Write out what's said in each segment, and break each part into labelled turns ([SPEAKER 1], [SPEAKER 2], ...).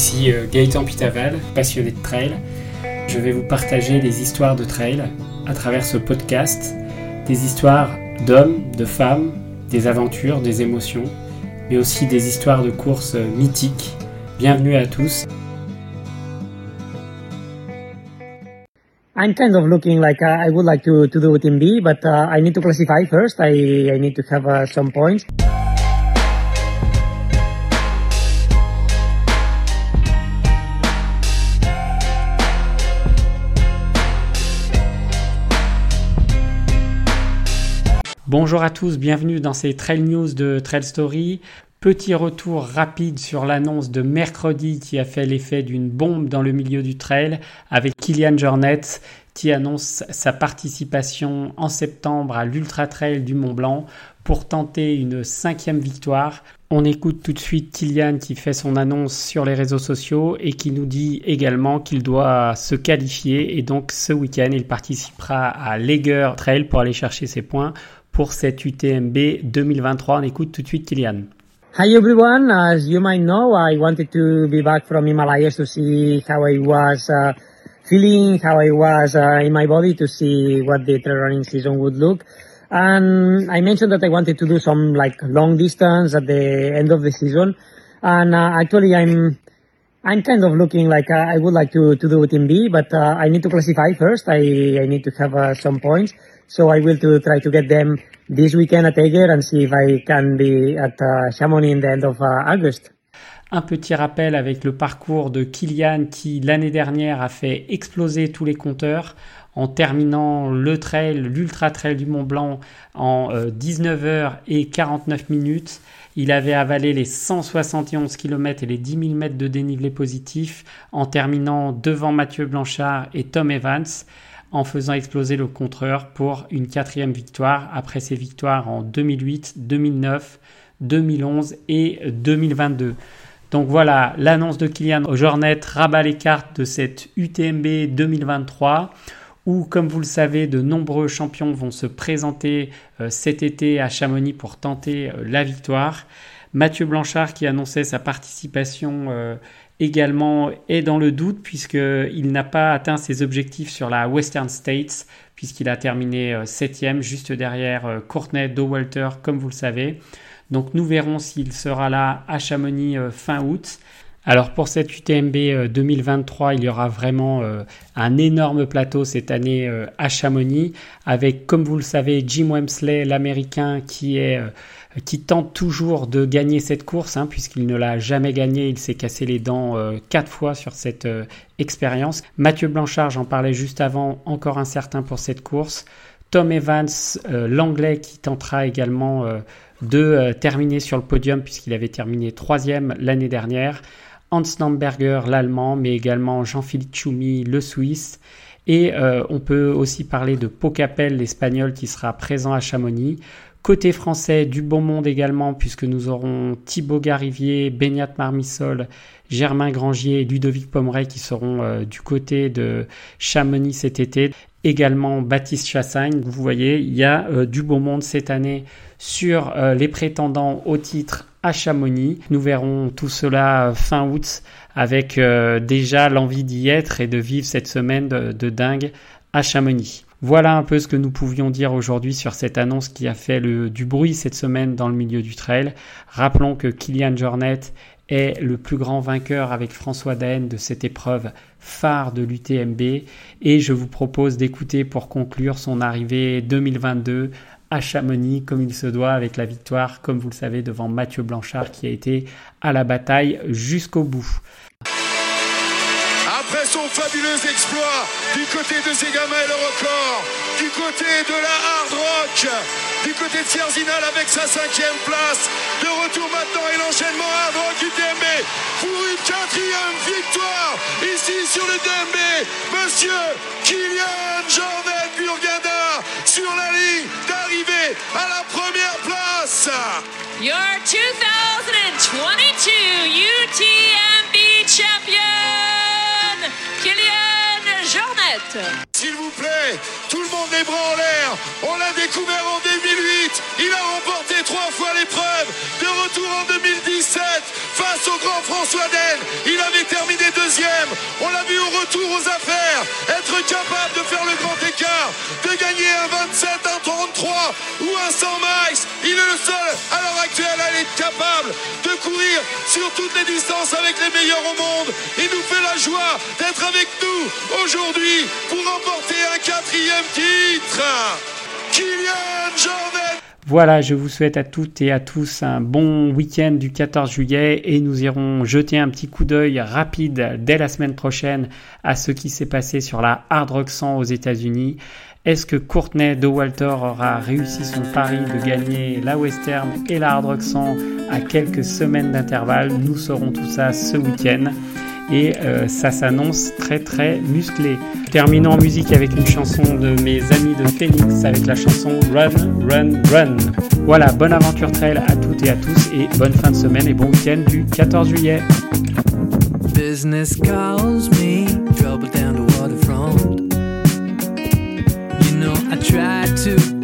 [SPEAKER 1] Ici euh, Gaëtan Pitaval, passionné de trail. Je vais vous partager des histoires de trail à travers ce podcast, des histoires d'hommes, de femmes, des aventures, des émotions, mais aussi des histoires de courses mythiques. Bienvenue à tous.
[SPEAKER 2] I'm kind of looking like uh, I would like to, do B, but uh, I need to classify first. I need to have uh, some points.
[SPEAKER 1] Bonjour à tous, bienvenue dans ces Trail News de Trail Story. Petit retour rapide sur l'annonce de mercredi qui a fait l'effet d'une bombe dans le milieu du trail avec Kylian Jornet qui annonce sa participation en septembre à l'Ultra Trail du Mont Blanc pour tenter une cinquième victoire. On écoute tout de suite Kylian qui fait son annonce sur les réseaux sociaux et qui nous dit également qu'il doit se qualifier et donc ce week-end il participera à Lager Trail pour aller chercher ses points pour cette UTMB 2023. On écoute tout de suite Kylian.
[SPEAKER 2] Hi everyone, as you might know, I wanted to be back from Himalayas to see how I was uh, feeling, how I was uh, in my body, to see what the trail running season would look. And I mentioned that I wanted to do some like long distance at the end of the season. And uh, actually I'm I'm kind of looking like uh, I would like to, to do it in B, but uh, I need to classify first. I, I need to have uh, some points. So I will to try to get them this weekend at Eger and see if I can be at uh, Chamonix in the end of uh, August.
[SPEAKER 1] Un petit rappel avec le parcours de Kylian qui l'année dernière a fait exploser tous les compteurs en terminant le trail, l'ultra trail du Mont Blanc en 19 euh, h et 49 minutes. Il avait avalé les 171 km et les 10 000 mètres de dénivelé positif en terminant devant Mathieu Blanchard et Tom Evans en faisant exploser le contreur pour une quatrième victoire après ses victoires en 2008, 2009, 2011 et 2022. Donc voilà, l'annonce de Kylian au Jornet rabat les cartes de cette UTMB 2023 où, comme vous le savez, de nombreux champions vont se présenter euh, cet été à Chamonix pour tenter euh, la victoire. Mathieu Blanchard qui annonçait sa participation euh, également est dans le doute puisqu'il n'a pas atteint ses objectifs sur la Western States puisqu'il a terminé euh, septième juste derrière euh, Courtney Dowalter comme vous le savez. Donc nous verrons s'il sera là à Chamonix euh, fin août. Alors pour cette UTMB 2023, il y aura vraiment un énorme plateau cette année à Chamonix avec, comme vous le savez, Jim Wemsley, l'Américain, qui est qui tente toujours de gagner cette course, hein, puisqu'il ne l'a jamais gagnée. Il s'est cassé les dents euh, quatre fois sur cette euh, expérience. Mathieu Blanchard, j'en parlais juste avant, encore incertain pour cette course. Tom Evans, euh, l'anglais, qui tentera également de terminer sur le podium, puisqu'il avait terminé troisième l'année dernière. Hans Lamberger, l'allemand, mais également Jean-Philippe Choumi, le suisse. Et on peut aussi parler de Pocapel, l'espagnol, qui sera présent à Chamonix. Côté français, du bon monde également, puisque nous aurons Thibaut Garivier, Beignat Marmissol, Germain Grangier et Ludovic Pomeray qui seront euh, du côté de Chamonix cet été. Également Baptiste Chassagne. Vous voyez, il y a euh, du bon monde cette année sur euh, les prétendants au titre à Chamonix. Nous verrons tout cela fin août avec déjà l'envie d'y être et de vivre cette semaine de dingue à Chamonix. Voilà un peu ce que nous pouvions dire aujourd'hui sur cette annonce qui a fait du bruit cette semaine dans le milieu du trail. Rappelons que Kylian Jornet est le plus grand vainqueur avec François Daen de cette épreuve phare de l'UTMB et je vous propose d'écouter pour conclure son arrivée 2022 à Chamonix comme il se doit avec la victoire comme vous le savez devant Mathieu Blanchard qui a été à la bataille jusqu'au bout.
[SPEAKER 3] Après son fabuleux exploit du côté de Zegama et le record, du côté de la hard rock, du côté de Sierzinal avec sa cinquième place. De retour maintenant et l'enchaînement hard rock UTMB pour une quatrième victoire ici sur le DMB. Monsieur Kylian Jordan Burgada sur la ligne d'arrivée à la première place.
[SPEAKER 4] Your 2022 UTMB champion.
[SPEAKER 3] S'il vous plaît, tout le monde les bras en l'air. On l'a découvert en 2008. Il a remporté trois fois l'épreuve. De retour en 2017 face au grand François Dell. Il avait terminé deuxième. On l'a vu au retour aux affaires, être capable de faire le grand écart, de gagner un 27, un 33 ou un 100 miles. Il est le seul à l'heure actuelle à être capable de courir sur toutes les distances avec les meilleurs au monde. Il nous fait la joie d'être avec nous aujourd'hui pour remporter un quatrième titre. Kylian Jordan
[SPEAKER 1] voilà, je vous souhaite à toutes et à tous un bon week-end du 14 juillet et nous irons jeter un petit coup d'œil rapide dès la semaine prochaine à ce qui s'est passé sur la Hard Rock 100 aux États-Unis. Est-ce que Courtney de Walter aura réussi son pari de gagner la Western et la Hard Rock 100 à quelques semaines d'intervalle? Nous saurons tout ça ce week-end et euh, ça s'annonce très très musclé. Terminons en musique avec une chanson de mes amis de Phoenix avec la chanson Run, Run, Run. Voilà, bonne aventure trail à toutes et à tous et bonne fin de semaine et bon week-end du 14 juillet.
[SPEAKER 5] Business trouble down the waterfront. You know I tried to,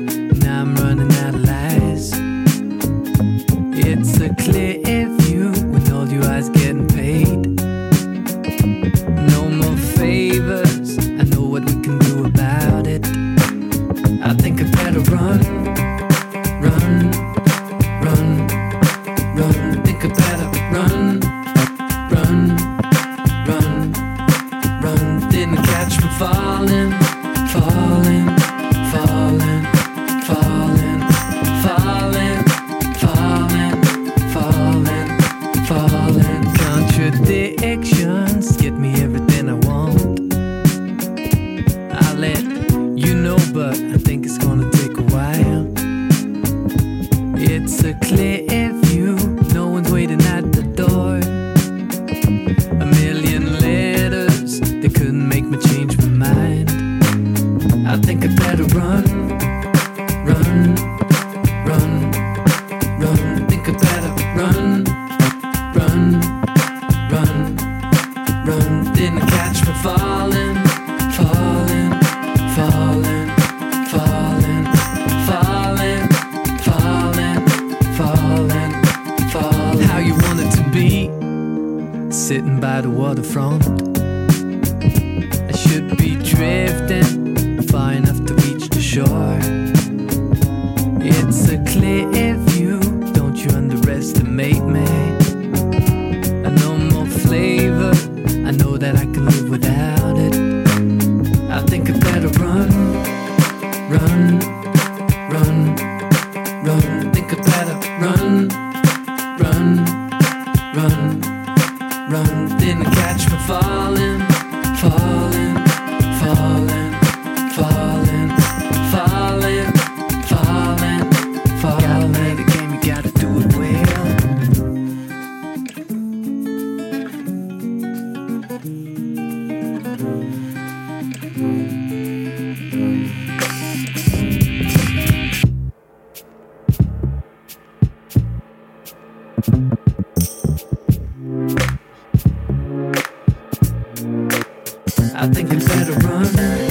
[SPEAKER 5] they couldn't make me change my mind. I think I better run, run, run, run. Think I better run, run, run, run. Didn't catch me falling, falling, falling, falling, falling, falling, falling, falling. How you want to be? Sitting by the waterfront. Clear view, don't you underestimate me. I know more flavor, I know that I can live without it. I think I better run, run, run, run. Think I better run, I think I better run.